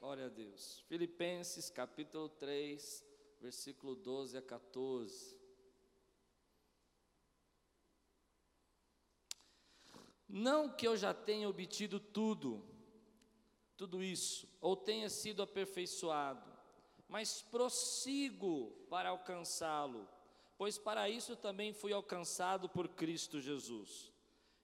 Glória a Deus. Filipenses capítulo 3, versículo 12 a 14. Não que eu já tenha obtido tudo, tudo isso, ou tenha sido aperfeiçoado, mas prossigo para alcançá-lo, pois para isso também fui alcançado por Cristo Jesus.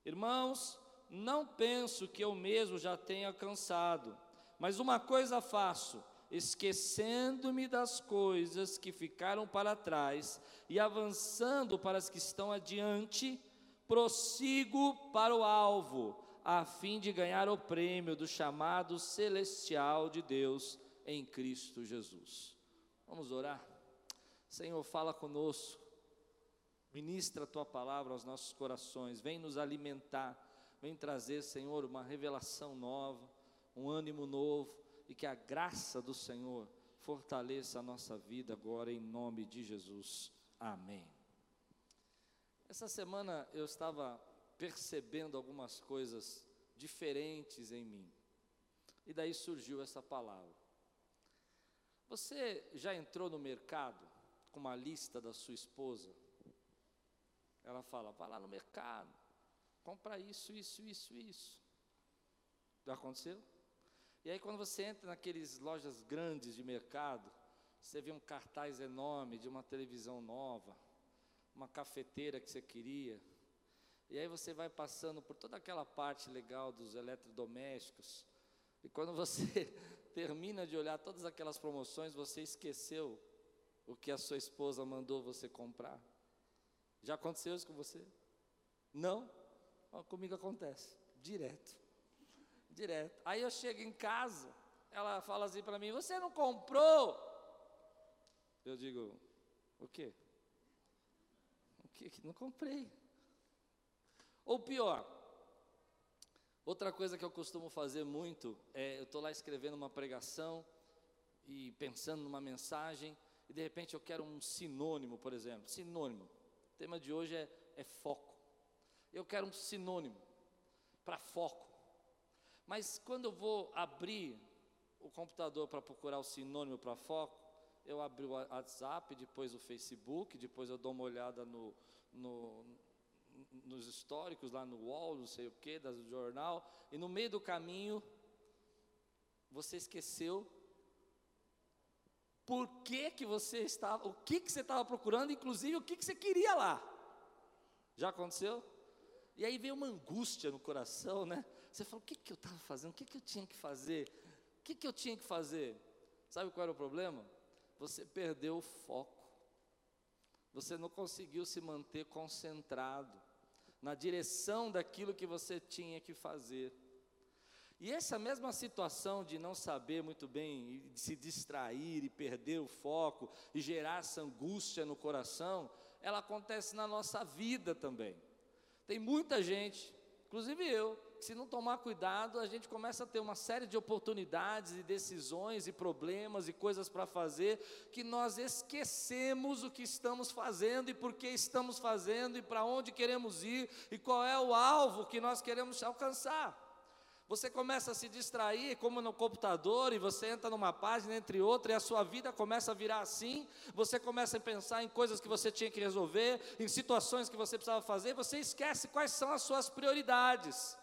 Irmãos, não penso que eu mesmo já tenha alcançado, mas uma coisa faço, esquecendo-me das coisas que ficaram para trás e avançando para as que estão adiante, prossigo para o alvo a fim de ganhar o prêmio do chamado celestial de Deus em Cristo Jesus. Vamos orar? Senhor, fala conosco, ministra a tua palavra aos nossos corações, vem nos alimentar, vem trazer, Senhor, uma revelação nova, um ânimo novo e que a graça do Senhor fortaleça a nossa vida agora em nome de Jesus. Amém. Essa semana eu estava percebendo algumas coisas diferentes em mim. E daí surgiu essa palavra. Você já entrou no mercado com uma lista da sua esposa? Ela fala: vai lá no mercado, compra isso, isso, isso, isso. Já aconteceu? E aí, quando você entra naqueles lojas grandes de mercado, você vê um cartaz enorme de uma televisão nova, uma cafeteira que você queria, e aí você vai passando por toda aquela parte legal dos eletrodomésticos. E quando você termina de olhar todas aquelas promoções, você esqueceu o que a sua esposa mandou você comprar. Já aconteceu isso com você? Não? comigo acontece, direto. Direto. Aí eu chego em casa, ela fala assim para mim: Você não comprou? Eu digo: O quê? O quê? Não comprei. Ou pior, outra coisa que eu costumo fazer muito é eu estou lá escrevendo uma pregação e pensando numa mensagem e de repente eu quero um sinônimo, por exemplo. Sinônimo. O tema de hoje é, é foco. Eu quero um sinônimo para foco. Mas quando eu vou abrir o computador para procurar o sinônimo para foco, eu abro o WhatsApp, depois o Facebook, depois eu dou uma olhada no, no, nos históricos, lá no UOL, não sei o que, do jornal, e no meio do caminho, você esqueceu por que, que você estava, o que, que você estava procurando, inclusive o que, que você queria lá. Já aconteceu? E aí veio uma angústia no coração, né? Você falou, o que, que eu estava fazendo? O que, que eu tinha que fazer? O que, que eu tinha que fazer? Sabe qual era o problema? Você perdeu o foco. Você não conseguiu se manter concentrado na direção daquilo que você tinha que fazer. E essa mesma situação de não saber muito bem, de se distrair e perder o foco e gerar essa angústia no coração, ela acontece na nossa vida também. Tem muita gente, inclusive eu, se não tomar cuidado, a gente começa a ter uma série de oportunidades e decisões e problemas e coisas para fazer que nós esquecemos o que estamos fazendo e por que estamos fazendo e para onde queremos ir e qual é o alvo que nós queremos alcançar. Você começa a se distrair, como no computador, e você entra numa página entre outra, e a sua vida começa a virar assim. Você começa a pensar em coisas que você tinha que resolver, em situações que você precisava fazer, e você esquece quais são as suas prioridades.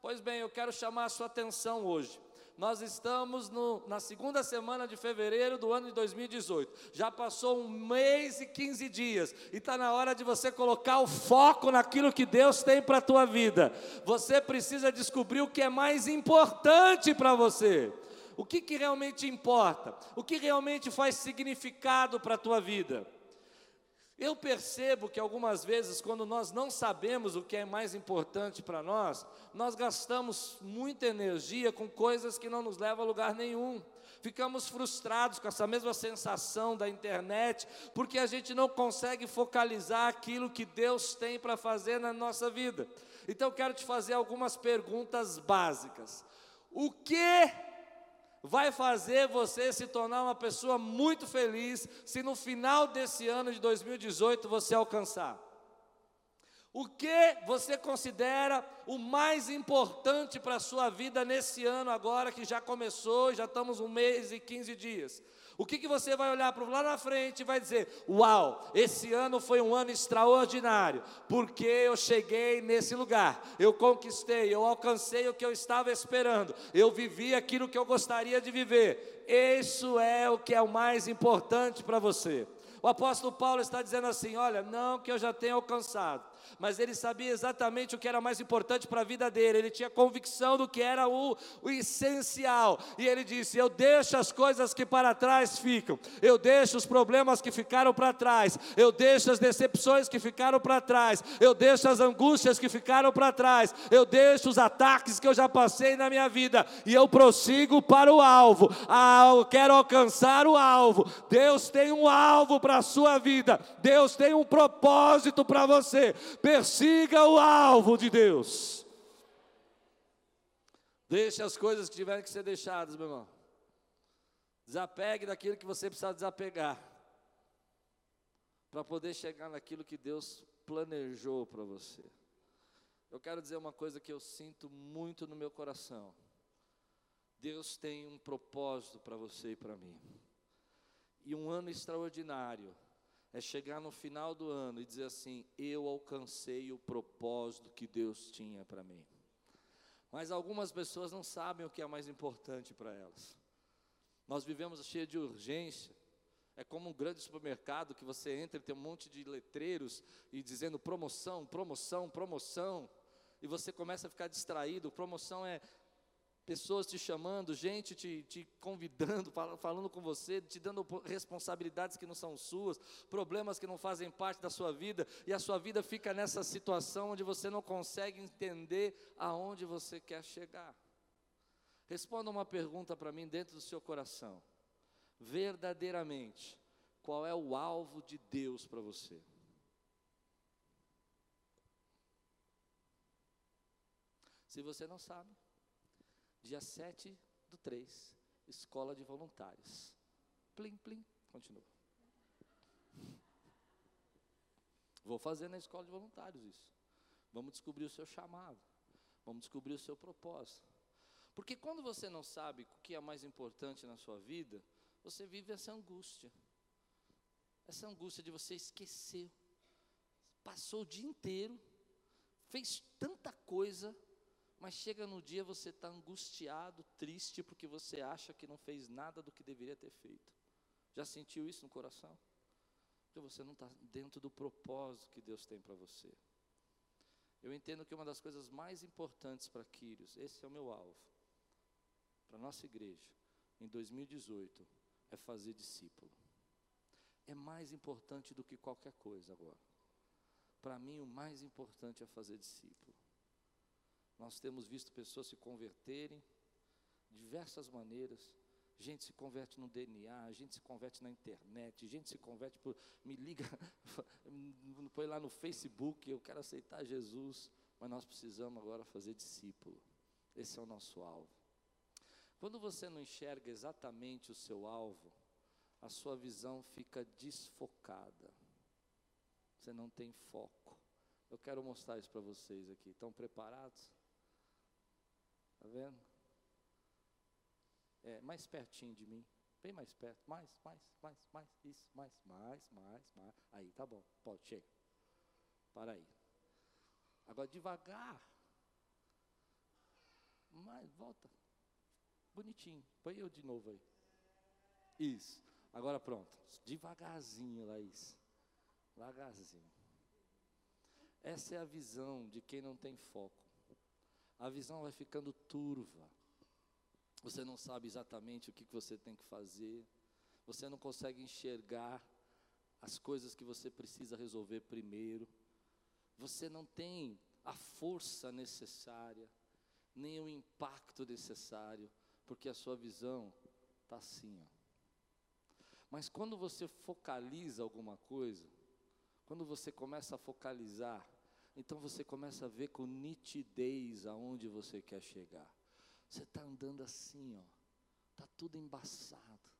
Pois bem, eu quero chamar a sua atenção hoje. Nós estamos no, na segunda semana de fevereiro do ano de 2018. Já passou um mês e 15 dias. E está na hora de você colocar o foco naquilo que Deus tem para a tua vida. Você precisa descobrir o que é mais importante para você. O que, que realmente importa? O que realmente faz significado para a tua vida? Eu percebo que algumas vezes, quando nós não sabemos o que é mais importante para nós, nós gastamos muita energia com coisas que não nos levam a lugar nenhum. Ficamos frustrados com essa mesma sensação da internet, porque a gente não consegue focalizar aquilo que Deus tem para fazer na nossa vida. Então, quero te fazer algumas perguntas básicas. O que vai fazer você se tornar uma pessoa muito feliz se no final desse ano de 2018 você alcançar. O que você considera o mais importante para a sua vida nesse ano agora que já começou, já estamos um mês e 15 dias? O que, que você vai olhar para lá na frente e vai dizer: Uau, esse ano foi um ano extraordinário, porque eu cheguei nesse lugar, eu conquistei, eu alcancei o que eu estava esperando, eu vivi aquilo que eu gostaria de viver. Isso é o que é o mais importante para você. O apóstolo Paulo está dizendo assim: Olha, não que eu já tenha alcançado, mas ele sabia exatamente o que era mais importante para a vida dele, ele tinha convicção do que era o, o essencial, e ele disse: Eu deixo as coisas que para trás ficam, eu deixo os problemas que ficaram para trás, eu deixo as decepções que ficaram para trás, eu deixo as angústias que ficaram para trás, eu deixo os ataques que eu já passei na minha vida, e eu prossigo para o alvo, ah, eu quero alcançar o alvo. Deus tem um alvo para a sua vida, Deus tem um propósito para você persiga o alvo de Deus. Deixe as coisas que tiverem que ser deixadas, meu irmão. Desapegue daquilo que você precisa desapegar. Para poder chegar naquilo que Deus planejou para você. Eu quero dizer uma coisa que eu sinto muito no meu coração. Deus tem um propósito para você e para mim. E um ano extraordinário é chegar no final do ano e dizer assim: eu alcancei o propósito que Deus tinha para mim. Mas algumas pessoas não sabem o que é mais importante para elas. Nós vivemos cheio de urgência. É como um grande supermercado que você entra e tem um monte de letreiros e dizendo promoção, promoção, promoção. E você começa a ficar distraído. Promoção é pessoas te chamando, gente te, te convidando, falando com você, te dando responsabilidades que não são suas, problemas que não fazem parte da sua vida, e a sua vida fica nessa situação onde você não consegue entender aonde você quer chegar. Responda uma pergunta para mim dentro do seu coração. Verdadeiramente, qual é o alvo de Deus para você? Se você não sabe, Dia 7 do 3, Escola de Voluntários. Plim, plim, continua. Vou fazer na Escola de Voluntários isso. Vamos descobrir o seu chamado. Vamos descobrir o seu propósito. Porque quando você não sabe o que é mais importante na sua vida, você vive essa angústia. Essa angústia de você esquecer. Passou o dia inteiro, fez tanta coisa, mas chega no dia você está angustiado, triste, porque você acha que não fez nada do que deveria ter feito. Já sentiu isso no coração? Porque você não está dentro do propósito que Deus tem para você. Eu entendo que uma das coisas mais importantes para Quírios, esse é o meu alvo, para a nossa igreja, em 2018, é fazer discípulo. É mais importante do que qualquer coisa agora. Para mim, o mais importante é fazer discípulo. Nós temos visto pessoas se converterem de diversas maneiras. Gente se converte no DNA, gente se converte na internet, gente se converte por. Me liga, põe lá no Facebook, eu quero aceitar Jesus. Mas nós precisamos agora fazer discípulo. Esse é o nosso alvo. Quando você não enxerga exatamente o seu alvo, a sua visão fica desfocada. Você não tem foco. Eu quero mostrar isso para vocês aqui. Estão preparados? Está vendo? É, mais pertinho de mim. Bem mais perto. Mais, mais, mais, mais. Isso, mais, mais, mais, mais. Aí, tá bom. Pode, chega. Para aí. Agora devagar. Mais, volta. Bonitinho. Põe eu de novo aí. Isso. Agora pronto. Devagarzinho, Laís. Devagarzinho. Essa é a visão de quem não tem foco a visão vai ficando turva. Você não sabe exatamente o que você tem que fazer. Você não consegue enxergar as coisas que você precisa resolver primeiro. Você não tem a força necessária, nem o impacto necessário, porque a sua visão está assim. Ó. Mas quando você focaliza alguma coisa, quando você começa a focalizar então você começa a ver com nitidez aonde você quer chegar. Você está andando assim, ó. Está tudo embaçado.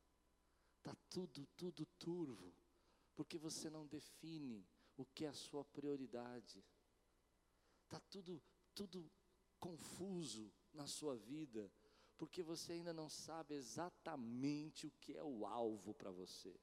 Está tudo, tudo turvo. Porque você não define o que é a sua prioridade. está tudo, tudo confuso na sua vida, porque você ainda não sabe exatamente o que é o alvo para você.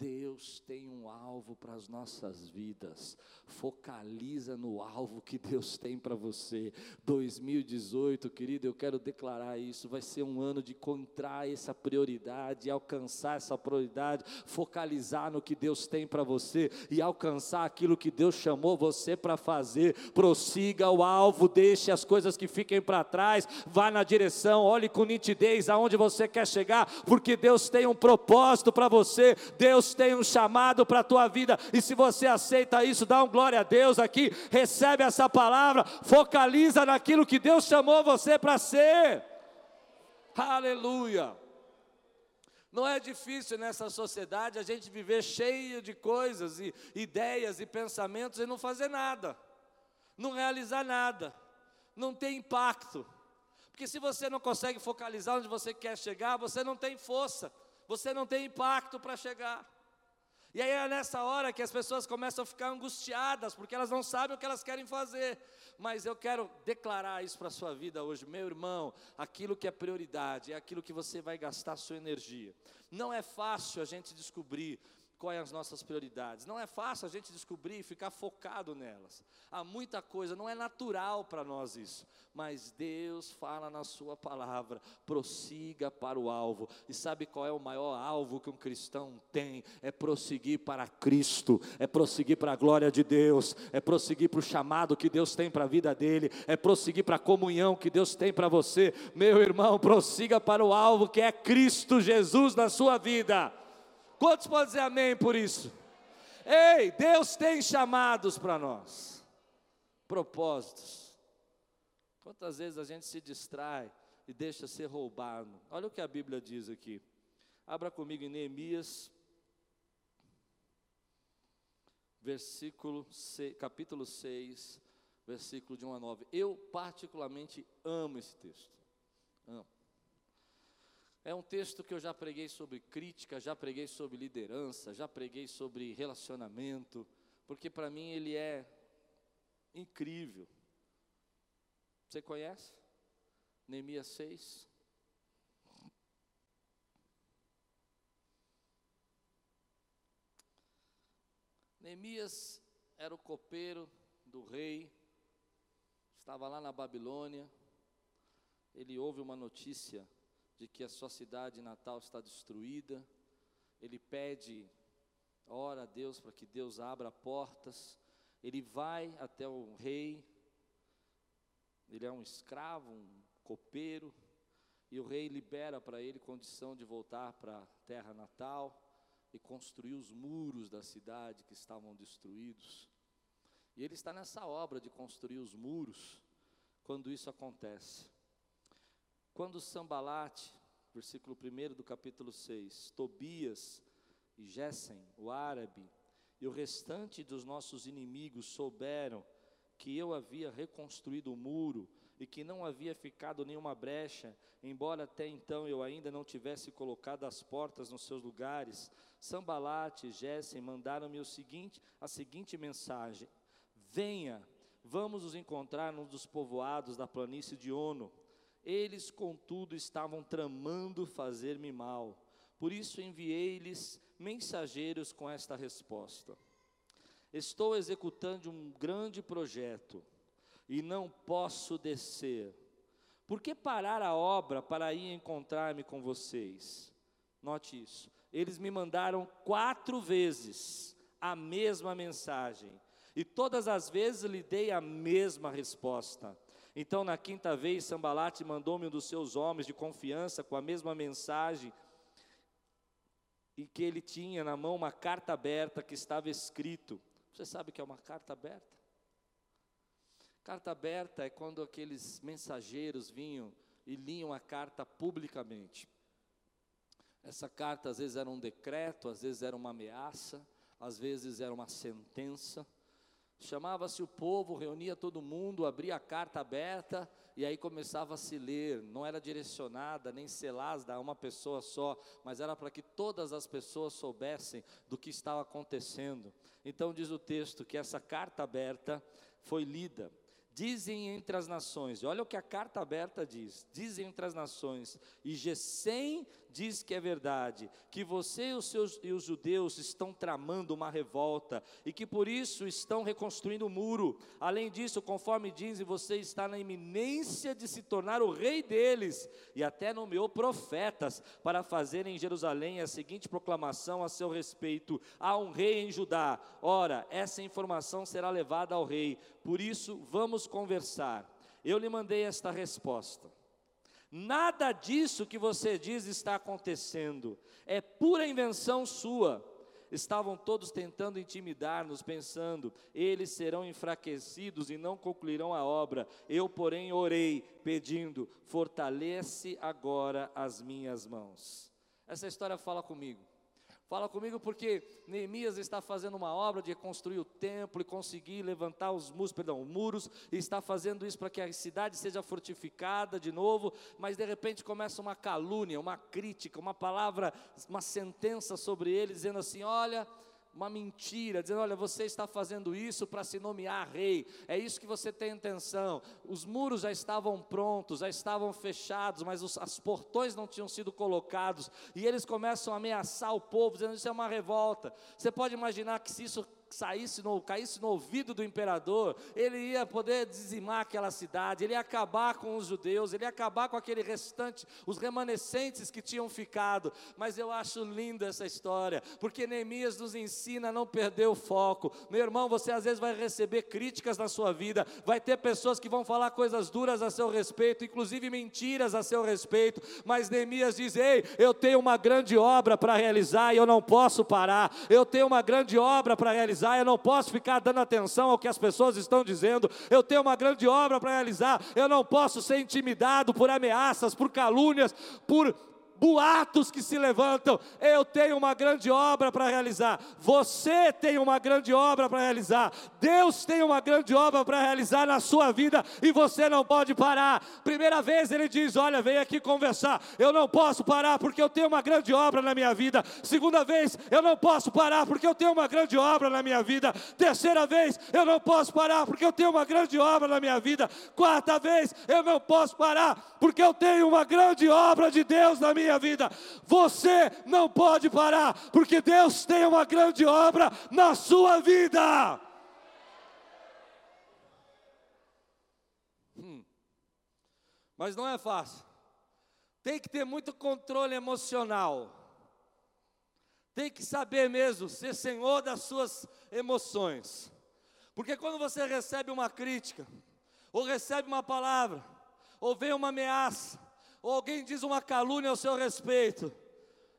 Deus tem um alvo para as nossas vidas. Focaliza no alvo que Deus tem para você. 2018, querido, eu quero declarar isso. Vai ser um ano de encontrar essa prioridade, alcançar essa prioridade, focalizar no que Deus tem para você e alcançar aquilo que Deus chamou você para fazer. Prossiga o alvo, deixe as coisas que fiquem para trás, vá na direção, olhe com nitidez aonde você quer chegar, porque Deus tem um propósito para você. Deus tem um chamado para a tua vida, e se você aceita isso, dá um glória a Deus aqui, recebe essa palavra, focaliza naquilo que Deus chamou você para ser. Aleluia. Não é difícil nessa sociedade a gente viver cheio de coisas e ideias e pensamentos e não fazer nada, não realizar nada, não ter impacto. Porque se você não consegue focalizar onde você quer chegar, você não tem força, você não tem impacto para chegar. E aí é nessa hora que as pessoas começam a ficar angustiadas, porque elas não sabem o que elas querem fazer. Mas eu quero declarar isso para a sua vida hoje, meu irmão, aquilo que é prioridade, é aquilo que você vai gastar sua energia. Não é fácil a gente descobrir quais as nossas prioridades. Não é fácil a gente descobrir e ficar focado nelas. Há muita coisa, não é natural para nós isso. Mas Deus fala na Sua palavra: prossiga para o alvo. E sabe qual é o maior alvo que um cristão tem? É prosseguir para Cristo, é prosseguir para a glória de Deus, é prosseguir para o chamado que Deus tem para a vida dele, é prosseguir para a comunhão que Deus tem para você. Meu irmão, prossiga para o alvo que é Cristo Jesus na sua vida. Quantos podem dizer amém por isso? Ei, Deus tem chamados para nós, propósitos. Quantas vezes a gente se distrai e deixa ser roubado? Olha o que a Bíblia diz aqui. Abra comigo em Neemias, versículo 6, capítulo 6, versículo de 1 a 9. Eu particularmente amo esse texto. Amo. É um texto que eu já preguei sobre crítica, já preguei sobre liderança, já preguei sobre relacionamento, porque para mim ele é incrível. Você conhece? Neemias 6. Neemias era o copeiro do rei, estava lá na Babilônia. Ele ouve uma notícia de que a sua cidade natal está destruída. Ele pede, ora a Deus para que Deus abra portas. Ele vai até o rei. Ele é um escravo, um copeiro. E o rei libera para ele condição de voltar para a terra natal e construir os muros da cidade que estavam destruídos. E ele está nessa obra de construir os muros quando isso acontece. Quando Sambalate, versículo 1 do capítulo 6, Tobias e Gesem, o árabe, e o restante dos nossos inimigos souberam que eu havia reconstruído o muro e que não havia ficado nenhuma brecha, embora até então eu ainda não tivesse colocado as portas nos seus lugares, Sambalate e Gesem mandaram-me o seguinte, a seguinte mensagem: Venha, vamos nos encontrar num dos povoados da planície de Ono. Eles, contudo, estavam tramando fazer-me mal. Por isso enviei-lhes mensageiros com esta resposta: Estou executando um grande projeto e não posso descer. Por que parar a obra para ir encontrar-me com vocês? Note isso. Eles me mandaram quatro vezes a mesma mensagem, e todas as vezes lhe dei a mesma resposta. Então, na quinta vez, Sambalate mandou-me um dos seus homens de confiança com a mesma mensagem, e que ele tinha na mão uma carta aberta que estava escrito. Você sabe o que é uma carta aberta? Carta aberta é quando aqueles mensageiros vinham e liam a carta publicamente. Essa carta às vezes era um decreto, às vezes era uma ameaça, às vezes era uma sentença. Chamava-se o povo, reunia todo mundo, abria a carta aberta e aí começava a se ler. Não era direcionada nem selada a uma pessoa só, mas era para que todas as pessoas soubessem do que estava acontecendo. Então diz o texto que essa carta aberta foi lida. Dizem entre as nações, olha o que a carta aberta diz: dizem entre as nações, e Gesem diz que é verdade, que você e os, seus, e os judeus estão tramando uma revolta, e que por isso estão reconstruindo o muro. Além disso, conforme dizem, você está na iminência de se tornar o rei deles, e até nomeou profetas para fazerem em Jerusalém a seguinte proclamação a seu respeito: há um rei em Judá. Ora, essa informação será levada ao rei, por isso vamos conversar. Eu lhe mandei esta resposta. Nada disso que você diz está acontecendo, é pura invenção sua. Estavam todos tentando intimidar-nos, pensando: eles serão enfraquecidos e não concluirão a obra. Eu, porém, orei, pedindo: fortalece agora as minhas mãos. Essa história fala comigo. Fala comigo porque Neemias está fazendo uma obra de construir o templo e conseguir levantar os muros, perdão, muros, e está fazendo isso para que a cidade seja fortificada de novo, mas de repente começa uma calúnia, uma crítica, uma palavra, uma sentença sobre ele, dizendo assim: olha, uma mentira, dizendo: olha, você está fazendo isso para se nomear rei, é isso que você tem intenção. Os muros já estavam prontos, já estavam fechados, mas os as portões não tinham sido colocados, e eles começam a ameaçar o povo, dizendo: isso é uma revolta. Você pode imaginar que se isso saísse no, caísse no ouvido do imperador, ele ia poder dizimar aquela cidade, ele ia acabar com os judeus, ele ia acabar com aquele restante, os remanescentes que tinham ficado. Mas eu acho lindo essa história, porque Neemias nos ensina a não perder o foco. Meu irmão, você às vezes vai receber críticas na sua vida, vai ter pessoas que vão falar coisas duras a seu respeito, inclusive mentiras a seu respeito, mas Neemias diz: Ei, eu tenho uma grande obra para realizar e eu não posso parar, eu tenho uma grande obra para realizar realizar, eu não posso ficar dando atenção ao que as pessoas estão dizendo, eu tenho uma grande obra para realizar, eu não posso ser intimidado por ameaças, por calúnias, por boatos que se levantam. Eu tenho uma grande obra para realizar. Você tem uma grande obra para realizar. Deus tem uma grande obra para realizar na sua vida e você não pode parar. Primeira vez ele diz: Olha, vem aqui conversar. Eu não posso parar porque eu tenho uma grande obra na minha vida. Segunda vez, eu não posso parar porque eu tenho uma grande obra na minha vida. Terceira vez, eu não posso parar porque eu tenho uma grande obra na minha vida. Quarta vez, eu não posso parar porque eu tenho uma grande obra de Deus na minha minha vida. Você não pode parar, porque Deus tem uma grande obra na sua vida. Hum. Mas não é fácil. Tem que ter muito controle emocional. Tem que saber mesmo ser senhor das suas emoções. Porque quando você recebe uma crítica, ou recebe uma palavra, ou vem uma ameaça, ou alguém diz uma calúnia ao seu respeito,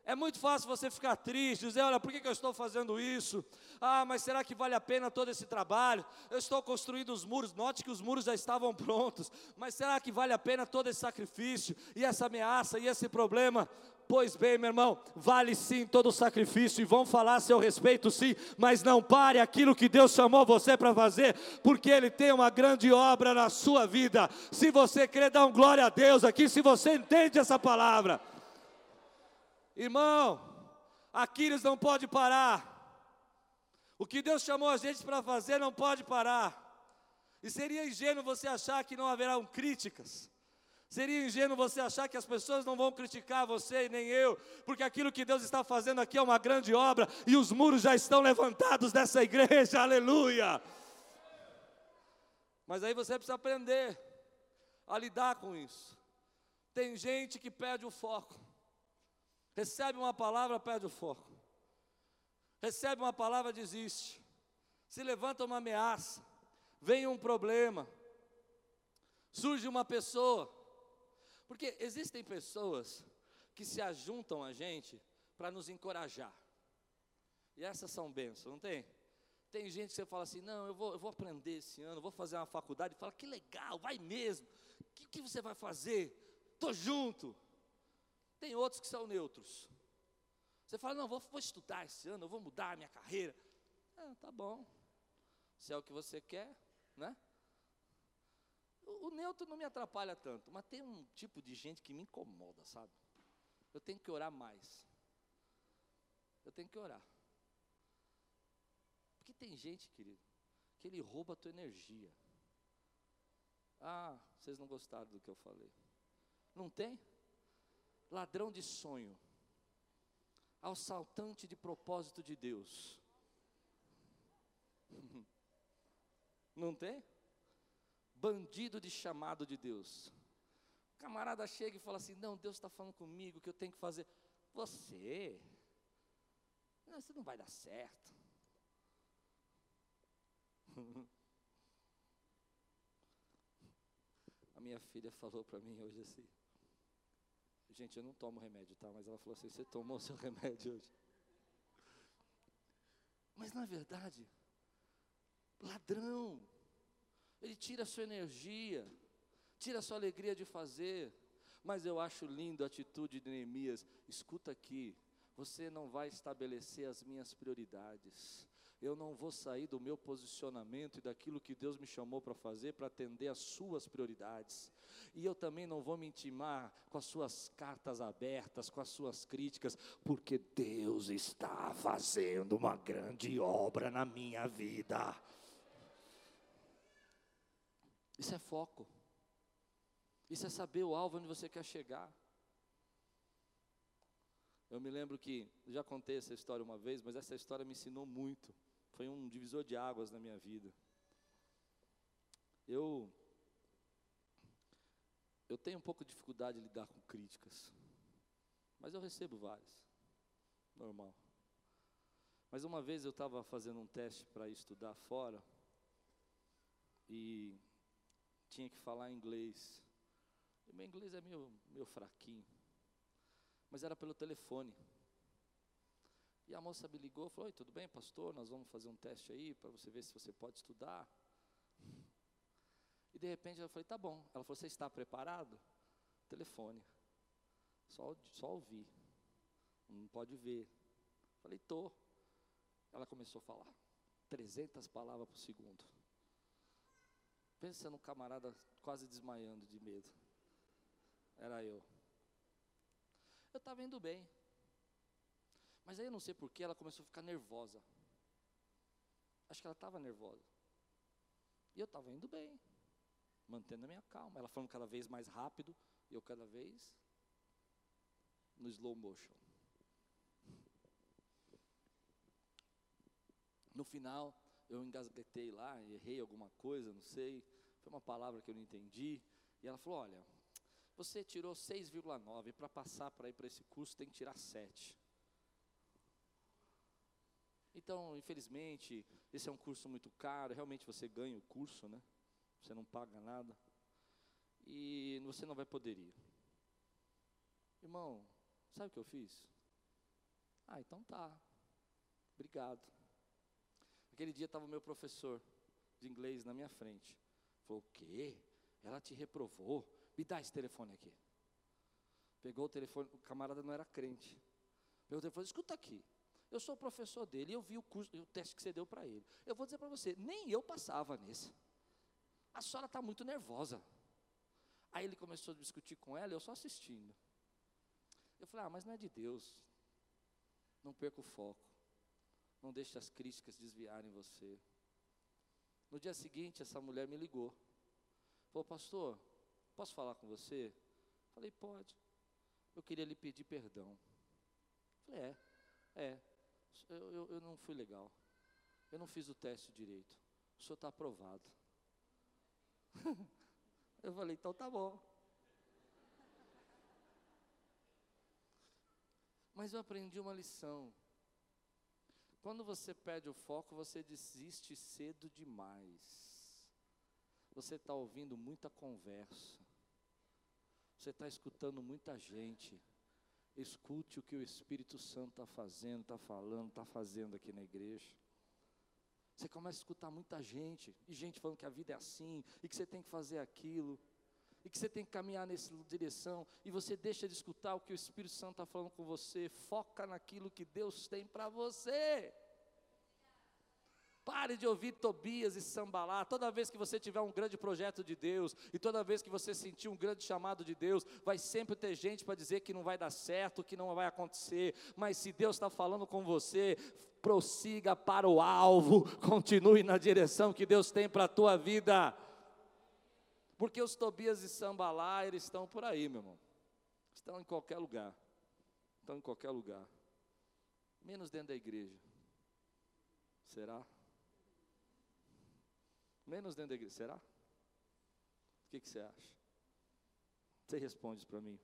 é muito fácil você ficar triste, dizer: olha, por que, que eu estou fazendo isso? Ah, mas será que vale a pena todo esse trabalho? Eu estou construindo os muros, note que os muros já estavam prontos, mas será que vale a pena todo esse sacrifício, e essa ameaça, e esse problema? Pois bem, meu irmão, vale sim todo sacrifício e vão falar a seu respeito, sim, mas não pare aquilo que Deus chamou você para fazer, porque Ele tem uma grande obra na sua vida. Se você crê, dá um glória a Deus aqui, se você entende essa palavra. Irmão, Aquiles não pode parar. O que Deus chamou a gente para fazer não pode parar. E seria ingênuo você achar que não haverão críticas. Seria ingênuo você achar que as pessoas não vão criticar você e nem eu, porque aquilo que Deus está fazendo aqui é uma grande obra e os muros já estão levantados dessa igreja, aleluia. Mas aí você precisa aprender a lidar com isso. Tem gente que perde o foco, recebe uma palavra, perde o foco, recebe uma palavra, desiste, se levanta uma ameaça, vem um problema, surge uma pessoa, porque existem pessoas que se ajuntam a gente para nos encorajar. E essas são bênçãos, não tem? Tem gente que você fala assim, não, eu vou, eu vou aprender esse ano, vou fazer uma faculdade, e fala, que legal, vai mesmo. O que, que você vai fazer? Estou junto. Tem outros que são neutros. Você fala, não, vou, vou estudar esse ano, eu vou mudar a minha carreira. Ah, tá bom. Se é o que você quer, né? O, neutro não me atrapalha tanto, mas tem um tipo de gente que me incomoda, sabe? Eu tenho que orar mais. Eu tenho que orar. Porque tem gente, querido, que ele rouba a tua energia. Ah, vocês não gostaram do que eu falei. Não tem? Ladrão de sonho, assaltante de propósito de Deus. Não tem? Bandido de chamado de Deus. O camarada chega e fala assim: Não, Deus está falando comigo que eu tenho que fazer. Você, não, isso não vai dar certo. A minha filha falou para mim hoje assim. Gente, eu não tomo remédio, tá? Mas ela falou assim: Você tomou seu remédio hoje? Mas na verdade, ladrão, ele tira a sua energia, tira a sua alegria de fazer. Mas eu acho lindo a atitude de Neemias. Escuta aqui, você não vai estabelecer as minhas prioridades. Eu não vou sair do meu posicionamento e daquilo que Deus me chamou para fazer para atender as suas prioridades. E eu também não vou me intimar com as suas cartas abertas, com as suas críticas, porque Deus está fazendo uma grande obra na minha vida. Isso é foco. Isso é saber o alvo onde você quer chegar. Eu me lembro que, já contei essa história uma vez, mas essa história me ensinou muito. Foi um divisor de águas na minha vida. Eu eu tenho um pouco de dificuldade de lidar com críticas. Mas eu recebo várias. Normal. Mas uma vez eu estava fazendo um teste para estudar fora e tinha que falar inglês. E meu inglês é meio, meio fraquinho. Mas era pelo telefone. E a moça me ligou e falou: Oi, tudo bem, pastor? Nós vamos fazer um teste aí para você ver se você pode estudar. E de repente eu falei: Tá bom. Ela falou: Você está preparado? Telefone. Só, só ouvir. Não pode ver. Falei: Tô. Ela começou a falar. 300 palavras por segundo. Pensa no camarada quase desmaiando de medo. Era eu. Eu estava indo bem. Mas aí eu não sei porquê, ela começou a ficar nervosa. Acho que ela estava nervosa. E eu estava indo bem, mantendo a minha calma. Ela falando cada vez mais rápido, e eu cada vez no slow motion. No final, eu engasguetei lá, errei alguma coisa, não sei. Foi uma palavra que eu não entendi. E ela falou: Olha, você tirou 6,9, para passar para ir para esse curso tem que tirar 7. Então, infelizmente, esse é um curso muito caro, realmente você ganha o curso, né? Você não paga nada. E você não vai poder ir. Irmão, sabe o que eu fiz? Ah, então tá. Obrigado. Aquele dia estava o meu professor de inglês na minha frente. Falou, o quê? Ela te reprovou? Me dá esse telefone aqui. Pegou o telefone, o camarada não era crente. Pegou o telefone, escuta aqui. Eu sou o professor dele, eu vi o, curso, o teste que você deu para ele. Eu vou dizer para você, nem eu passava nesse. A senhora está muito nervosa. Aí ele começou a discutir com ela, eu só assistindo. Eu falei, ah, mas não é de Deus. Não perca o foco. Não deixe as críticas desviarem você. No dia seguinte, essa mulher me ligou. Falou, pastor, posso falar com você? Falei, pode. Eu queria lhe pedir perdão. Falei, é, é, eu, eu, eu não fui legal. Eu não fiz o teste direito. O senhor está aprovado. eu falei, então tá bom. Mas eu aprendi uma lição. Quando você perde o foco, você desiste cedo demais. Você está ouvindo muita conversa. Você está escutando muita gente. Escute o que o Espírito Santo está fazendo, está falando, está fazendo aqui na igreja. Você começa a escutar muita gente, e gente falando que a vida é assim, e que você tem que fazer aquilo, e que você tem que caminhar nessa direção, e você deixa de escutar o que o Espírito Santo está falando com você, foca naquilo que Deus tem para você. Pare de ouvir Tobias e Sambalá. Toda vez que você tiver um grande projeto de Deus, e toda vez que você sentir um grande chamado de Deus, vai sempre ter gente para dizer que não vai dar certo, que não vai acontecer. Mas se Deus está falando com você, prossiga para o alvo, continue na direção que Deus tem para a tua vida. Porque os Tobias e Sambalá, eles estão por aí, meu irmão. Estão em qualquer lugar. Estão em qualquer lugar. Menos dentro da igreja. Será? Menos dentro da igreja. Será? O que, que você acha? Você responde para mim.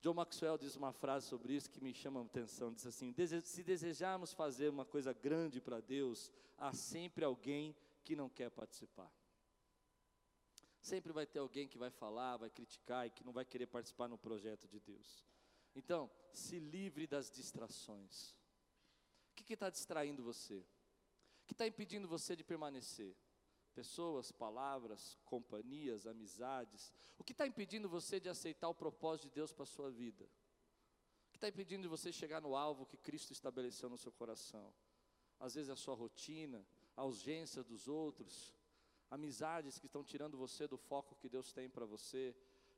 John Maxwell diz uma frase sobre isso que me chama a atenção. Diz assim: se desejarmos fazer uma coisa grande para Deus, há sempre alguém que não quer participar. Sempre vai ter alguém que vai falar, vai criticar e que não vai querer participar no projeto de Deus. Então, se livre das distrações. O que está distraindo você? O que está impedindo você de permanecer? Pessoas, palavras, companhias, amizades. O que está impedindo você de aceitar o propósito de Deus para a sua vida? O que está impedindo de você chegar no alvo que Cristo estabeleceu no seu coração? Às vezes a sua rotina, a ausência dos outros, amizades que estão tirando você do foco que Deus tem para você.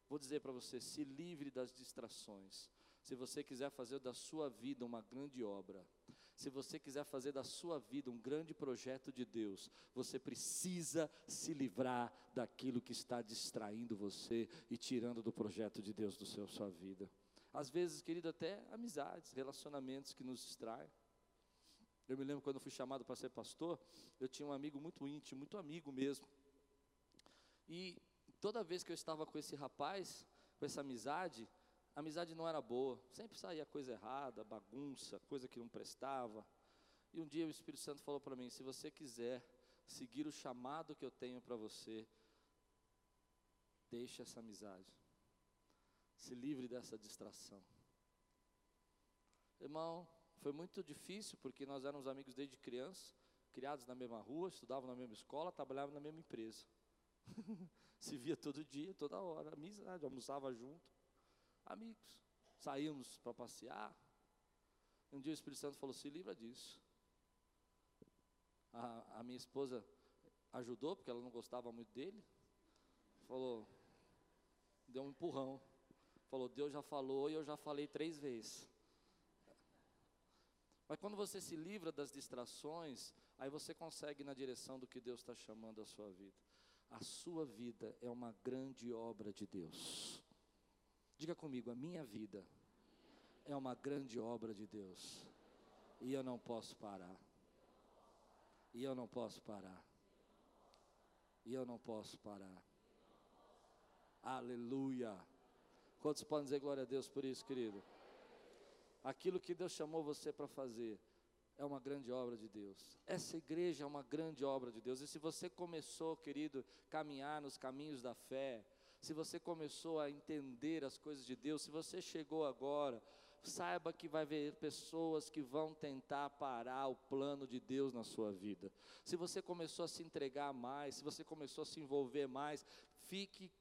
Vou dizer para você: se livre das distrações. Se você quiser fazer da sua vida uma grande obra, se você quiser fazer da sua vida um grande projeto de Deus, você precisa se livrar daquilo que está distraindo você e tirando do projeto de Deus do seu sua vida. Às vezes, querido, até amizades, relacionamentos que nos distraem. Eu me lembro quando eu fui chamado para ser pastor, eu tinha um amigo muito íntimo, muito amigo mesmo. E toda vez que eu estava com esse rapaz, com essa amizade, a amizade não era boa, sempre saía coisa errada, bagunça, coisa que não prestava. E um dia o Espírito Santo falou para mim: se você quiser seguir o chamado que eu tenho para você, deixe essa amizade, se livre dessa distração. Irmão, foi muito difícil porque nós éramos amigos desde criança, criados na mesma rua, estudavam na mesma escola, trabalhavam na mesma empresa. se via todo dia, toda hora, amizade, almoçava junto amigos. Saímos para passear. Um dia o Espírito Santo falou: se livra disso. A, a, minha esposa ajudou, porque ela não gostava muito dele. Falou, deu um empurrão. Falou: Deus já falou e eu já falei três vezes. Mas quando você se livra das distrações, aí você consegue ir na direção do que Deus está chamando a sua vida. A sua vida é uma grande obra de Deus. Diga comigo, a minha vida é uma grande obra de Deus. E eu não posso parar. E eu não posso parar. E eu não posso parar. Aleluia. Quantos podem dizer glória a Deus por isso, querido? Aquilo que Deus chamou você para fazer é uma grande obra de Deus. Essa igreja é uma grande obra de Deus. E se você começou, querido, caminhar nos caminhos da fé, se você começou a entender as coisas de Deus, se você chegou agora, saiba que vai haver pessoas que vão tentar parar o plano de Deus na sua vida. Se você começou a se entregar mais, se você começou a se envolver mais, fique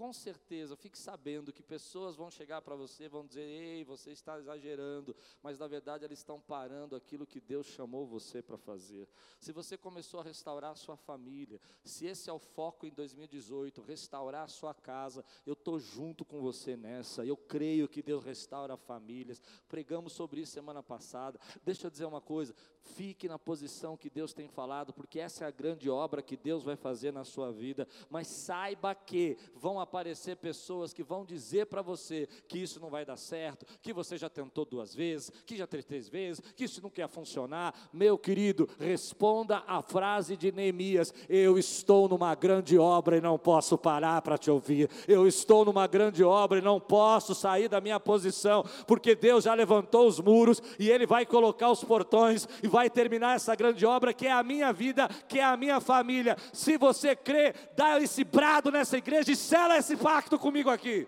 com certeza, fique sabendo que pessoas vão chegar para você, vão dizer: "Ei, você está exagerando", mas na verdade elas estão parando aquilo que Deus chamou você para fazer. Se você começou a restaurar a sua família, se esse é o foco em 2018, restaurar a sua casa, eu tô junto com você nessa. Eu creio que Deus restaura famílias. Pregamos sobre isso semana passada. Deixa eu dizer uma coisa, fique na posição que Deus tem falado, porque essa é a grande obra que Deus vai fazer na sua vida, mas saiba que vão aparecer pessoas que vão dizer para você que isso não vai dar certo, que você já tentou duas vezes, que já fez três vezes, que isso não quer funcionar. Meu querido, responda a frase de Neemias: Eu estou numa grande obra e não posso parar para te ouvir. Eu estou numa grande obra e não posso sair da minha posição, porque Deus já levantou os muros e Ele vai colocar os portões e vai terminar essa grande obra que é a minha vida, que é a minha família. Se você crê, dá esse brado nessa igreja e sela esse pacto comigo aqui.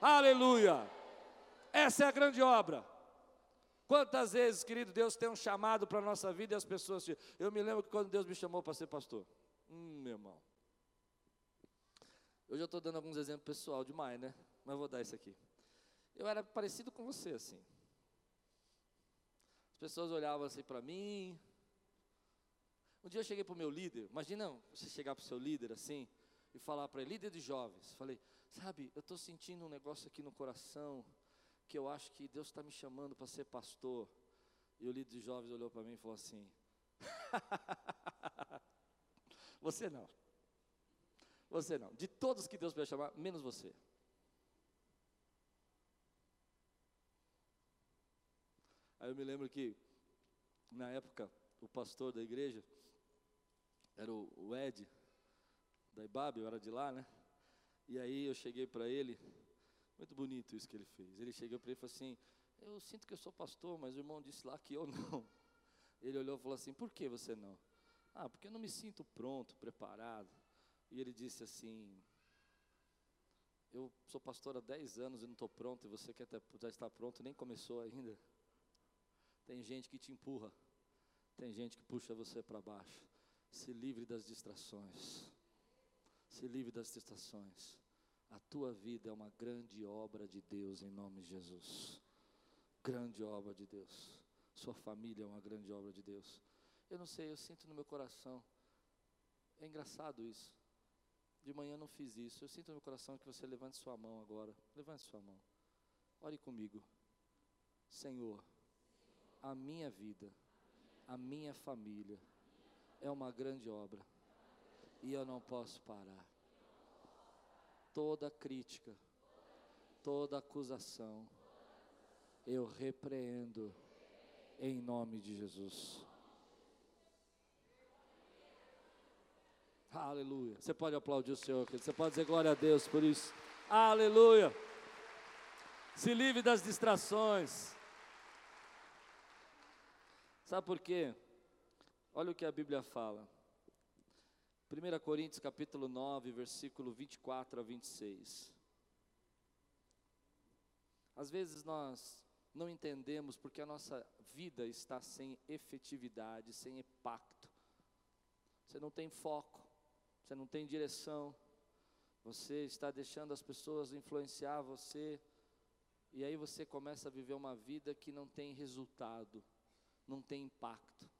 Aleluia. Essa é a grande obra. Quantas vezes, querido, Deus tem um chamado para a nossa vida e as pessoas. Eu me lembro que quando Deus me chamou para ser pastor. Hum, meu irmão. Eu estou dando alguns exemplos pessoal demais, né? Mas vou dar isso aqui. Eu era parecido com você, assim. As pessoas olhavam assim para mim. Um dia eu cheguei para o meu líder. Imagina você chegar para o seu líder assim e falar para ele, líder de jovens, falei, sabe, eu estou sentindo um negócio aqui no coração, que eu acho que Deus está me chamando para ser pastor. E o líder de jovens olhou para mim e falou assim: Você não. Você não. De todos que Deus vai chamar, menos você. Aí eu me lembro que, na época, o pastor da igreja, era o, Ed, da Ibabe, eu era de lá, né? E aí eu cheguei para ele, muito bonito isso que ele fez. Ele chegou para ele e falou assim: Eu sinto que eu sou pastor, mas o irmão disse lá que eu não. Ele olhou e falou assim: Por que você não? Ah, porque eu não me sinto pronto, preparado. E ele disse assim: Eu sou pastor há 10 anos e não estou pronto, e você quer já estar pronto, nem começou ainda. Tem gente que te empurra, tem gente que puxa você para baixo. Se livre das distrações. Se livre das distrações. A tua vida é uma grande obra de Deus em nome de Jesus. Grande obra de Deus. Sua família é uma grande obra de Deus. Eu não sei, eu sinto no meu coração. É engraçado isso. De manhã eu não fiz isso. Eu sinto no meu coração que você levante sua mão agora. Levante sua mão. Ore comigo. Senhor, a minha vida, a minha família é uma grande obra. E eu não posso parar. Toda crítica, toda acusação, eu repreendo em nome de Jesus. Aleluia. Você pode aplaudir o Senhor, querido. Você pode dizer glória a Deus por isso. Aleluia. Se livre das distrações. Sabe por quê? Olha o que a Bíblia fala. 1 Coríntios capítulo 9, versículo 24 a 26. Às vezes nós não entendemos porque a nossa vida está sem efetividade, sem impacto. Você não tem foco você não tem direção, você está deixando as pessoas influenciar você, e aí você começa a viver uma vida que não tem resultado, não tem impacto.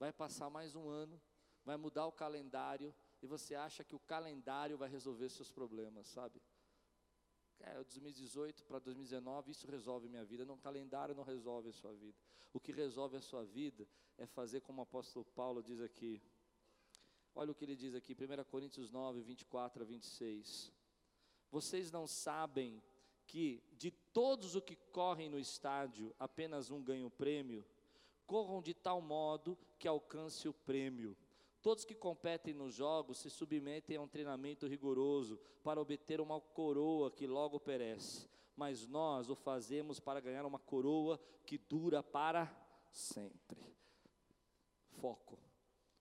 Vai passar mais um ano, vai mudar o calendário, e você acha que o calendário vai resolver seus problemas, sabe? É, 2018 para 2019, isso resolve minha vida. Não, calendário não resolve a sua vida. O que resolve a sua vida é fazer como o apóstolo Paulo diz aqui, Olha o que ele diz aqui, 1 Coríntios 9, 24 a 26. Vocês não sabem que de todos os que correm no estádio, apenas um ganha o prêmio? Corram de tal modo que alcance o prêmio. Todos que competem nos jogos se submetem a um treinamento rigoroso para obter uma coroa que logo perece, mas nós o fazemos para ganhar uma coroa que dura para sempre. Foco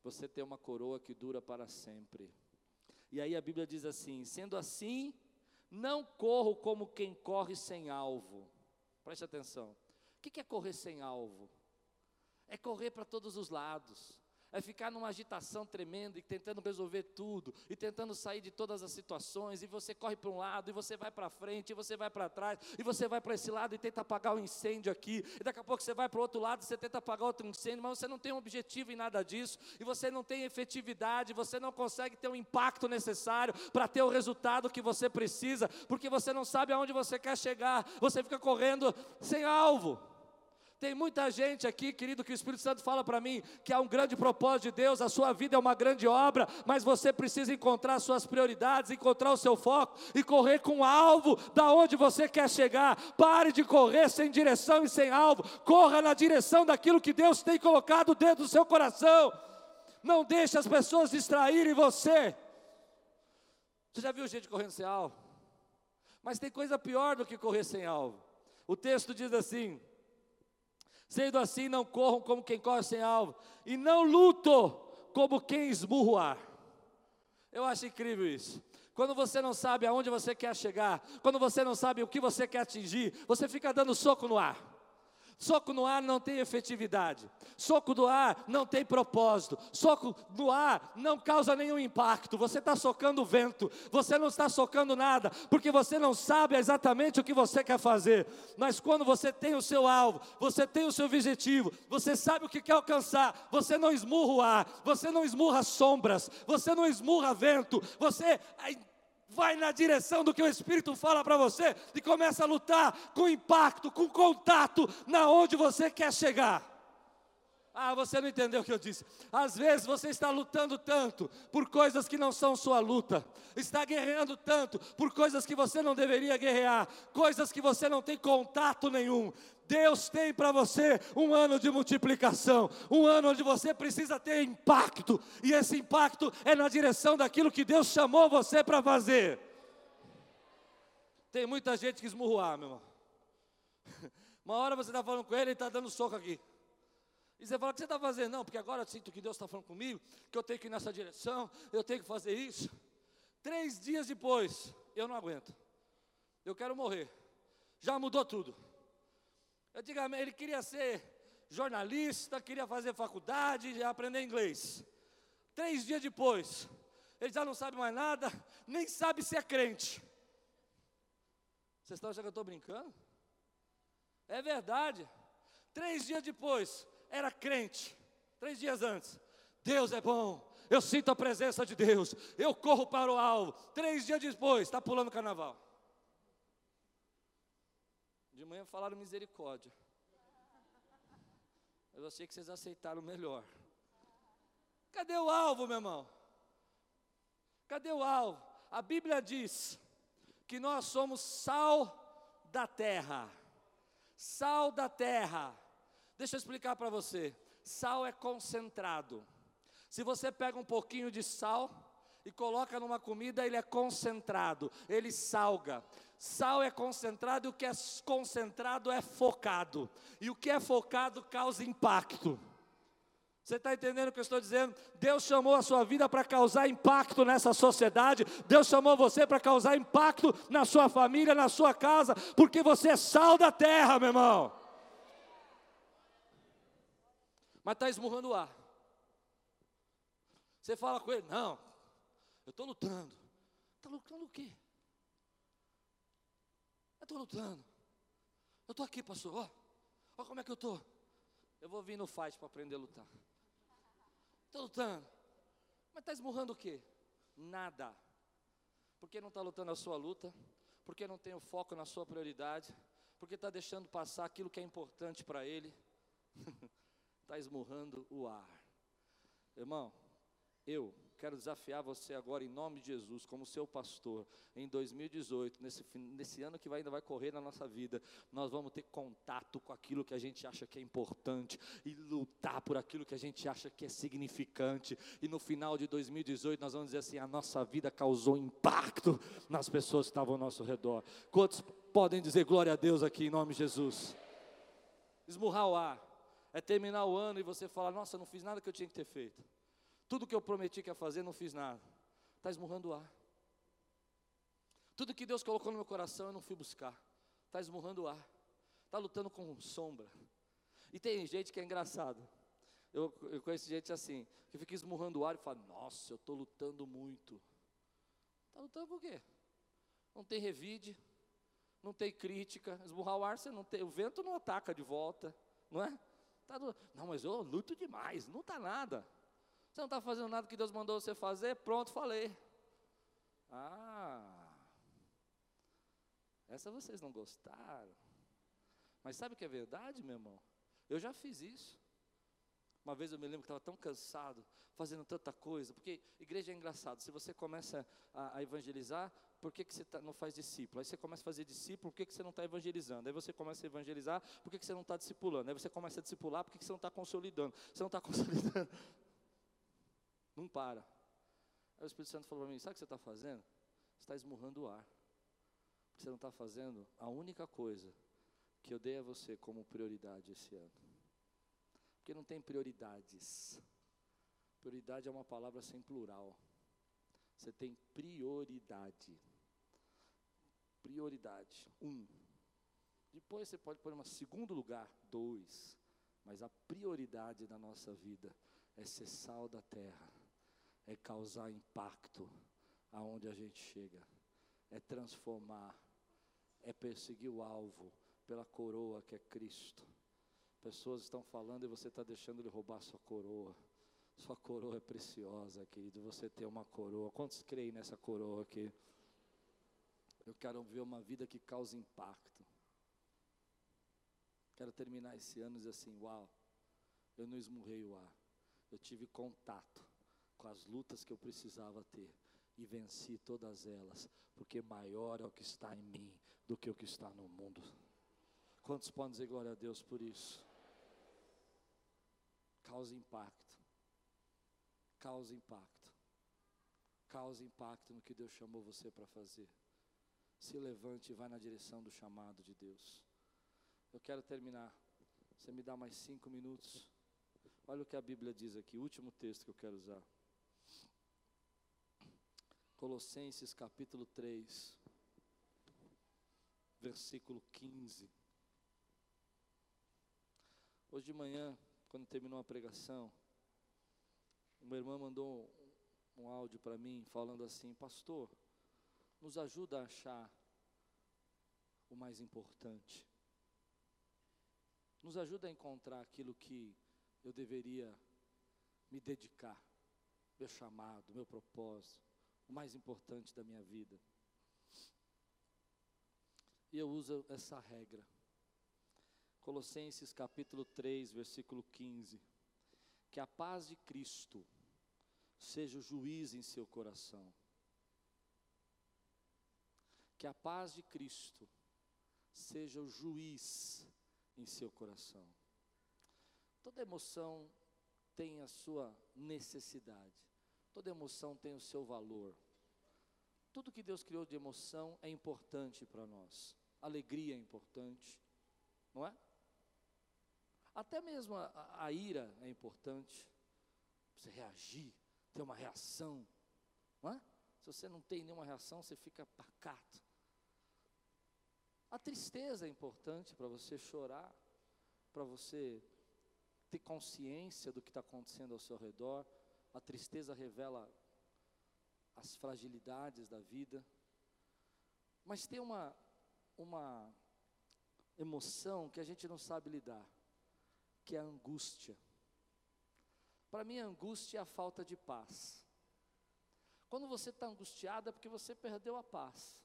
você tem uma coroa que dura para sempre. E aí a Bíblia diz assim: sendo assim, não corro como quem corre sem alvo. Preste atenção. O que é correr sem alvo? É correr para todos os lados é ficar numa agitação tremenda e tentando resolver tudo, e tentando sair de todas as situações, e você corre para um lado, e você vai para frente, e você vai para trás, e você vai para esse lado e tenta apagar o um incêndio aqui, e daqui a pouco você vai para o outro lado e você tenta apagar outro incêndio, mas você não tem um objetivo em nada disso, e você não tem efetividade, você não consegue ter o um impacto necessário para ter o resultado que você precisa, porque você não sabe aonde você quer chegar, você fica correndo sem alvo. Tem muita gente aqui, querido, que o Espírito Santo fala para mim que há um grande propósito de Deus, a sua vida é uma grande obra, mas você precisa encontrar suas prioridades, encontrar o seu foco e correr com alvo da onde você quer chegar. Pare de correr sem direção e sem alvo, corra na direção daquilo que Deus tem colocado dentro do seu coração. Não deixe as pessoas distraírem você. Você já viu gente correndo sem alvo? Mas tem coisa pior do que correr sem alvo. O texto diz assim: Sendo assim, não corram como quem corre sem alvo, e não luto como quem esmurra o ar. Eu acho incrível isso. Quando você não sabe aonde você quer chegar, quando você não sabe o que você quer atingir, você fica dando soco no ar. Soco no ar não tem efetividade. Soco do ar não tem propósito. Soco do ar não causa nenhum impacto. Você está socando o vento. Você não está socando nada, porque você não sabe exatamente o que você quer fazer. Mas quando você tem o seu alvo, você tem o seu objetivo, você sabe o que quer alcançar, você não esmurra o ar, você não esmurra sombras, você não esmurra vento, você vai na direção do que o Espírito fala para você e começa a lutar com impacto, com contato, na onde você quer chegar. Ah, você não entendeu o que eu disse. Às vezes você está lutando tanto por coisas que não são sua luta, está guerreando tanto por coisas que você não deveria guerrear, coisas que você não tem contato nenhum. Deus tem para você um ano de multiplicação, um ano onde você precisa ter impacto, e esse impacto é na direção daquilo que Deus chamou você para fazer. Tem muita gente que esmurroar, meu irmão. Uma hora você está falando com ele e está dando soco aqui. E você fala, o que você está fazendo? Não, porque agora eu sinto que Deus está falando comigo, que eu tenho que ir nessa direção, eu tenho que fazer isso. Três dias depois, eu não aguento. Eu quero morrer. Já mudou tudo. Antigamente ele queria ser jornalista, queria fazer faculdade, aprender inglês. Três dias depois, ele já não sabe mais nada, nem sabe se é crente. Vocês estão achando que eu estou brincando? É verdade. Três dias depois, era crente. Três dias antes. Deus é bom. Eu sinto a presença de Deus. Eu corro para o alvo. Três dias depois, está pulando carnaval. De manhã falaram misericórdia. Eu achei que vocês aceitaram melhor. Cadê o alvo, meu irmão? Cadê o alvo? A Bíblia diz que nós somos sal da terra. Sal da terra. Deixa eu explicar para você. Sal é concentrado. Se você pega um pouquinho de sal e coloca numa comida, ele é concentrado, ele salga. Sal é concentrado e o que é concentrado é focado. E o que é focado causa impacto. Você está entendendo o que eu estou dizendo? Deus chamou a sua vida para causar impacto nessa sociedade. Deus chamou você para causar impacto na sua família, na sua casa, porque você é sal da terra, meu irmão. Mas está esmurrando o ar. Você fala com ele, não, eu estou lutando. Está lutando o quê? Estou lutando. Eu estou aqui, pastor. Ó como é que eu estou. Eu vou vir no fight para aprender a lutar. Estou lutando. Mas está esmurrando o quê? Nada. Porque não está lutando a sua luta, porque não tem o foco na sua prioridade, porque está deixando passar aquilo que é importante para ele, está esmurrando o ar. Irmão, eu quero desafiar você agora em nome de Jesus, como seu pastor, em 2018, nesse, nesse ano que vai, ainda vai correr na nossa vida, nós vamos ter contato com aquilo que a gente acha que é importante e lutar por aquilo que a gente acha que é significante. E no final de 2018 nós vamos dizer assim: a nossa vida causou impacto nas pessoas que estavam ao nosso redor. Quantos podem dizer glória a Deus aqui em nome de Jesus? Esmurrar o ar. É terminar o ano e você falar, nossa, não fiz nada que eu tinha que ter feito. Tudo que eu prometi que ia fazer, não fiz nada. Está esmurrando o ar. Tudo que Deus colocou no meu coração, eu não fui buscar. Está esmurrando o ar. Está lutando com sombra. E tem gente que é engraçado. Eu, eu conheço gente assim, que fica esmurrando o ar e fala, nossa, eu estou lutando muito. Está lutando por quê? Não tem revide, não tem crítica. Esmurrar o ar, você não tem, o vento não ataca de volta, não é? Tá não, mas eu luto demais, não está nada. Você não está fazendo nada que Deus mandou você fazer? Pronto, falei. Ah, essa vocês não gostaram. Mas sabe o que é verdade, meu irmão? Eu já fiz isso. Uma vez eu me lembro que estava tão cansado, fazendo tanta coisa, porque igreja é engraçado, se você começa a, a evangelizar, por que, que você tá, não faz discípulo? Aí você começa a fazer discípulo, por que, que você não está evangelizando? Aí você começa a evangelizar, por que, que você não está discipulando? Aí você começa a discipular, por que, que você não está consolidando? Você não está consolidando. Não para. Aí o Espírito Santo falou para mim: sabe o que você está fazendo? Você está esmurrando o ar. Você não está fazendo a única coisa que eu dei a você como prioridade esse ano. Porque não tem prioridades. Prioridade é uma palavra sem plural. Você tem prioridade. Prioridade. Um. Depois você pode pôr em segundo lugar, dois. Mas a prioridade da nossa vida é ser sal da terra é causar impacto aonde a gente chega, é transformar, é perseguir o alvo pela coroa que é Cristo. Pessoas estão falando e você está deixando ele roubar sua coroa. Sua coroa é preciosa, querido. Você tem uma coroa. Quantos creem nessa coroa aqui? Eu quero ver uma vida que cause impacto. Quero terminar esse ano e dizer assim: Uau, eu não esmurrei o ar. Eu tive contato com as lutas que eu precisava ter e venci todas elas, porque maior é o que está em mim do que o que está no mundo. Quantos podem dizer glória a Deus por isso? Causa impacto. Causa impacto. Causa impacto no que Deus chamou você para fazer. Se levante e vai na direção do chamado de Deus. Eu quero terminar. Você me dá mais cinco minutos. Olha o que a Bíblia diz aqui, último texto que eu quero usar. Colossenses capítulo 3, versículo 15. Hoje de manhã, quando terminou a pregação, uma irmã mandou um, áudio para mim falando assim: Pastor, nos ajuda a achar o mais importante. Nos ajuda a encontrar aquilo que eu deveria me dedicar, meu chamado, meu propósito, o mais importante da minha vida. E eu uso essa regra. Colossenses capítulo 3, versículo 15. Que a paz de Cristo seja o juiz em seu coração. Que a paz de Cristo seja o juiz em seu coração. Toda emoção tem a sua necessidade, toda emoção tem o seu valor. Tudo que Deus criou de emoção é importante para nós. Alegria é importante, não é? Até mesmo a, a, ira é importante. Você reagir, ter uma reação, não é? Se você não tem nenhuma reação, você fica pacato. A tristeza é importante para você chorar, para você ter consciência do que está acontecendo ao seu redor. A tristeza revela as fragilidades da vida. Mas tem uma, uma emoção que a gente não sabe lidar, que é a angústia. Para mim, a angústia é a falta de paz. Quando você está angustiado é porque você perdeu a paz.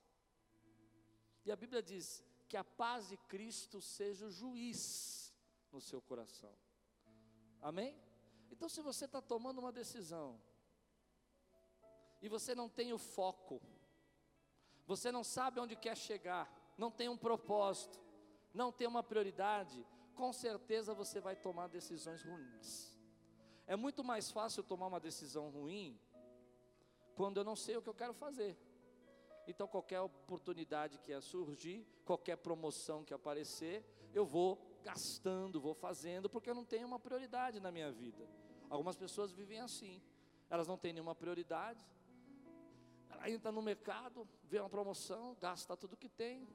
E a Bíblia diz que a paz de Cristo seja o juiz no seu coração. Amém? Então, se você está tomando uma decisão e você não tem o foco, você não sabe onde quer chegar, não tem um propósito, não tem uma prioridade, com certeza você vai tomar decisões ruins. É muito mais fácil tomar uma decisão ruim quando eu não sei o que eu quero fazer. Então, qualquer oportunidade que surgir, qualquer promoção que aparecer, eu vou gastando, vou fazendo, porque eu não tenho uma prioridade na minha vida. Algumas pessoas vivem assim, elas não têm nenhuma prioridade. Ela entra no mercado, vê uma promoção, gasta tudo que tem,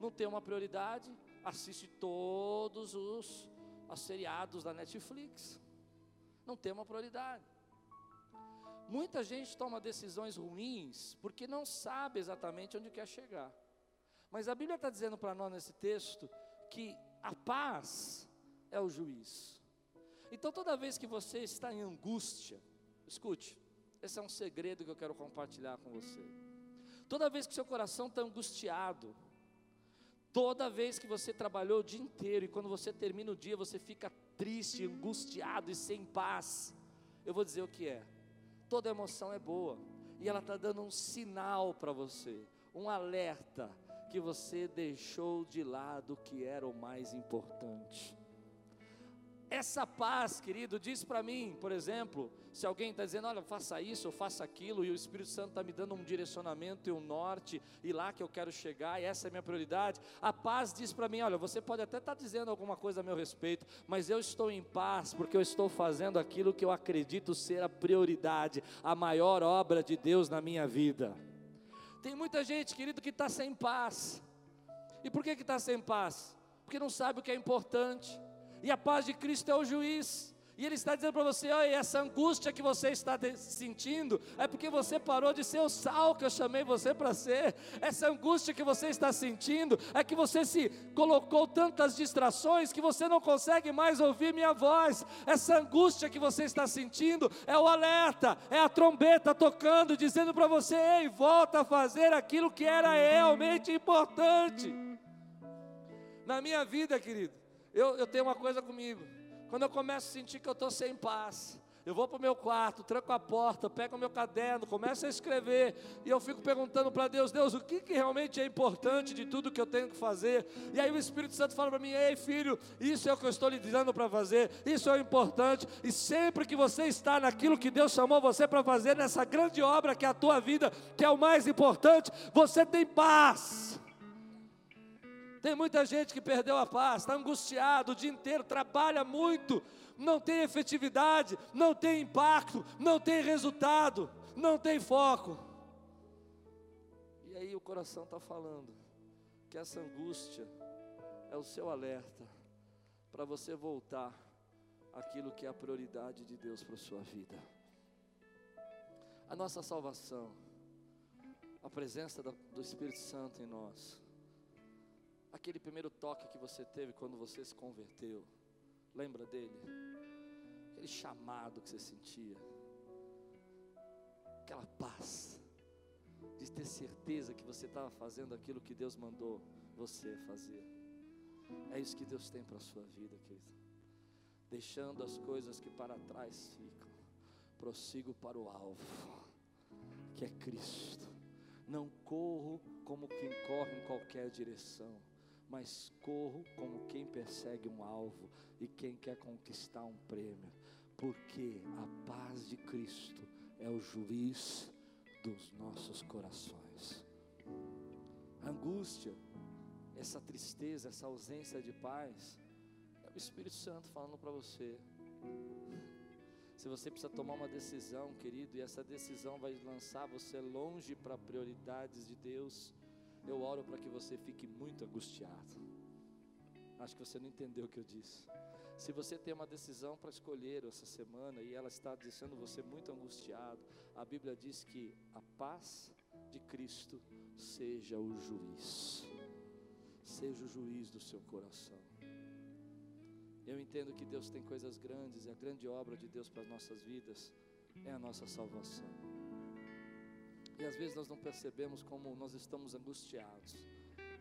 não tem uma prioridade, assiste todos os, os seriados da Netflix, não tem uma prioridade. Muita gente toma decisões ruins porque não sabe exatamente onde quer chegar. Mas a Bíblia está dizendo para nós nesse texto que a paz é o juiz. Então toda vez que você está em angústia, escute, esse é um segredo que eu quero compartilhar com você. Toda vez que seu coração está angustiado, toda vez que você trabalhou o dia inteiro e quando você termina o dia você fica triste, angustiado e sem paz, eu vou dizer o que é. Toda emoção é boa e ela está dando um sinal para você, um alerta que você deixou de lado o que era o mais importante. Essa paz, querido, diz para mim, por exemplo, se alguém está dizendo, olha, faça isso, ou faça aquilo, e o Espírito Santo está me dando um direcionamento e um norte, e lá que eu quero chegar, e essa é a minha prioridade. A paz diz para mim, olha, você pode até estar tá dizendo alguma coisa a meu respeito, mas eu estou em paz, porque eu estou fazendo aquilo que eu acredito ser a prioridade, a maior obra de Deus na minha vida. Tem muita gente, querido, que está sem paz. E por que está sem paz? Porque não sabe o que é importante. E a paz de Cristo é o juiz. E Ele está dizendo para você: olha, essa angústia que você está sentindo é porque você parou de ser o sal que eu chamei você para ser. Essa angústia que você está sentindo é que você se colocou tantas distrações que você não consegue mais ouvir minha voz. Essa angústia que você está sentindo é o alerta, é a trombeta tocando, dizendo para você: ei, volta a fazer aquilo que era realmente importante. Na minha vida, querido, eu, eu tenho uma coisa comigo. quando eu começo a sentir que eu estou sem paz, eu vou para o meu quarto, tranco a porta, pego o meu caderno, começo a escrever, e eu fico perguntando para Deus: Deus, o que, que realmente é importante de tudo que eu tenho que fazer? E aí o Espírito Santo fala para mim: Ei, filho, isso é o que eu estou lhe dizendo para fazer, isso é o importante, e sempre que você está naquilo que Deus chamou você para fazer, nessa grande obra que é a tua vida, que é o mais importante, você tem paz. Tem muita gente que perdeu a paz, está angustiado o dia inteiro, trabalha muito, não tem efetividade, não tem impacto, não tem resultado, não tem foco. E aí o coração está falando que essa angústia é o seu alerta para você voltar àquilo que é a prioridade de Deus para a sua vida. A nossa salvação, a presença do Espírito Santo em nós, aquele primeiro toque que você teve quando você se converteu, lembra dele? aquele chamado que você sentia, aquela paz, de ter certeza que você estava fazendo aquilo que Deus mandou você fazer. É isso que Deus tem para a sua vida, querido. Deixando as coisas que para trás ficam, prossigo para o alvo, que é Cristo. Não corro como quem corre em qualquer direção mas corro como quem persegue um alvo e quem quer conquistar um prêmio, porque a paz de Cristo é o juiz dos nossos corações. A angústia, essa tristeza, essa ausência de paz, é o Espírito Santo falando para você. Se você precisa tomar uma decisão, querido, e essa decisão vai lançar você longe para prioridades de Deus, eu oro para que você fique muito angustiado. Acho que você não entendeu o que eu disse. Se você tem uma decisão para escolher essa semana e ela está deixando você muito angustiado, a Bíblia diz que a paz de Cristo seja o juiz, seja o juiz do seu coração. Eu entendo que Deus tem coisas grandes e a grande obra de Deus para as nossas vidas é a nossa salvação. E às vezes nós não percebemos como nós estamos angustiados,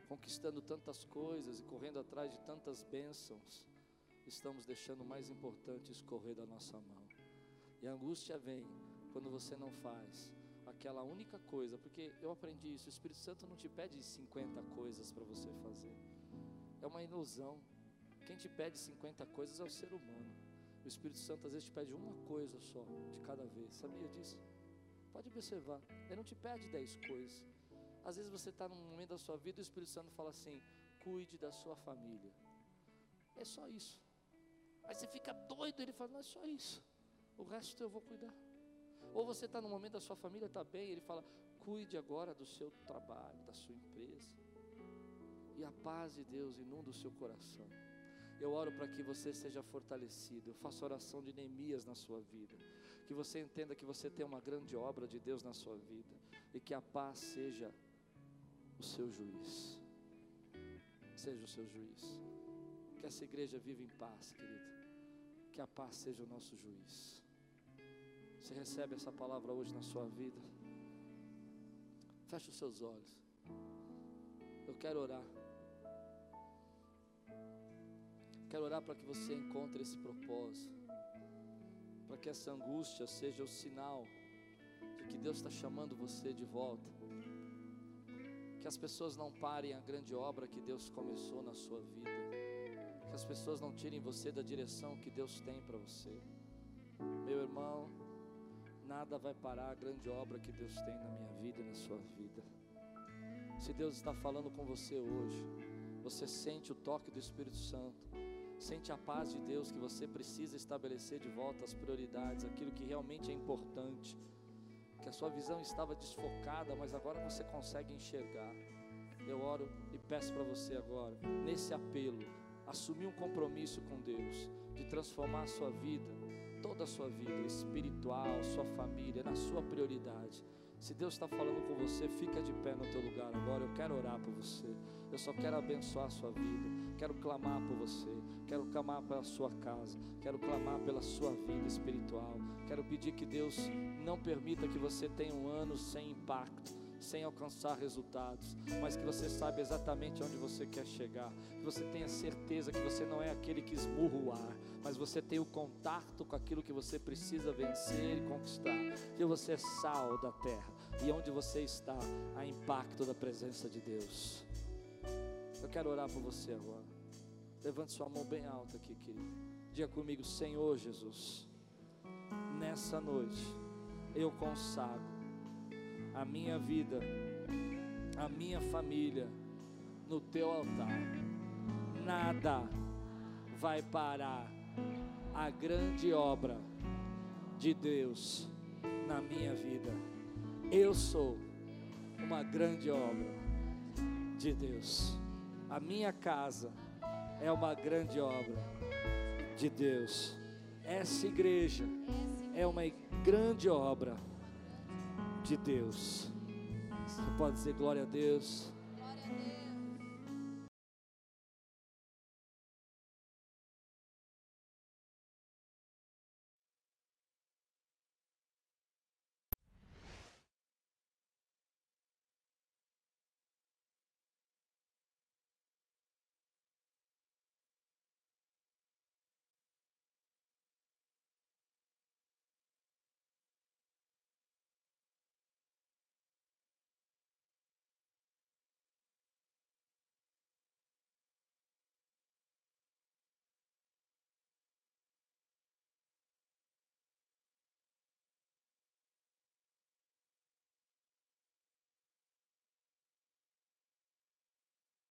conquistando tantas coisas e correndo atrás de tantas bênçãos, estamos deixando o mais importante escorrer da nossa mão. E a angústia vem quando você não faz aquela única coisa, porque eu aprendi isso, o Espírito Santo não te pede 50 coisas para você fazer. É uma ilusão. Quem te pede 50 coisas é o ser humano. O Espírito Santo às vezes te pede uma coisa só de cada vez. Sabia disso? Pode observar, Ele não te pede dez coisas. Às vezes você está num momento da sua vida e o Espírito Santo fala assim: cuide da sua família. É só isso. Aí você fica doido, ele fala: não é só isso. O resto eu vou cuidar. Ou você está no momento da sua família, está bem, ele fala: cuide agora do seu trabalho, da sua empresa. E a paz de Deus inunda o seu coração. Eu oro para que você seja fortalecido. Eu faço oração de Neemias na sua vida que você entenda que você tem uma grande obra de Deus na sua vida e que a paz seja o seu juiz. Seja o seu juiz. Que essa igreja viva em paz, querido. Que a paz seja o nosso juiz. Você recebe essa palavra hoje na sua vida? Feche os seus olhos. Eu quero orar. Quero orar para que você encontre esse propósito para que essa angústia seja o sinal de que Deus está chamando você de volta. Que as pessoas não parem a grande obra que Deus começou na sua vida. Que as pessoas não tirem você da direção que Deus tem para você. Meu irmão, nada vai parar a grande obra que Deus tem na minha vida e na sua vida. Se Deus está falando com você hoje, você sente o toque do Espírito Santo Sente a paz de Deus que você precisa estabelecer de volta as prioridades, aquilo que realmente é importante. Que a sua visão estava desfocada, mas agora você consegue enxergar. Eu oro e peço para você agora, nesse apelo, assumir um compromisso com Deus, de transformar a sua vida, toda a sua vida espiritual, sua família, na sua prioridade. Se Deus está falando com você, fica de pé no teu lugar agora. Eu quero orar por você. Eu só quero abençoar a sua vida. Quero clamar por você. Quero clamar pela sua casa. Quero clamar pela sua vida espiritual. Quero pedir que Deus não permita que você tenha um ano sem impacto, sem alcançar resultados, mas que você sabe exatamente onde você quer chegar, que você tenha certeza que você não é aquele que esmurra o ar, mas você tem o contato com aquilo que você precisa vencer e conquistar, que você é sal da terra, e onde você está, há impacto da presença de Deus. Eu quero orar por você agora. Levante sua mão bem alta aqui, querido. Diga comigo, Senhor Jesus, nessa noite eu consagro a minha vida, a minha família no teu altar. Nada vai parar a grande obra de Deus na minha vida. Eu sou uma grande obra de Deus. A minha casa é uma grande obra de Deus. Essa igreja é uma grande obra de Deus. Você pode dizer glória a Deus.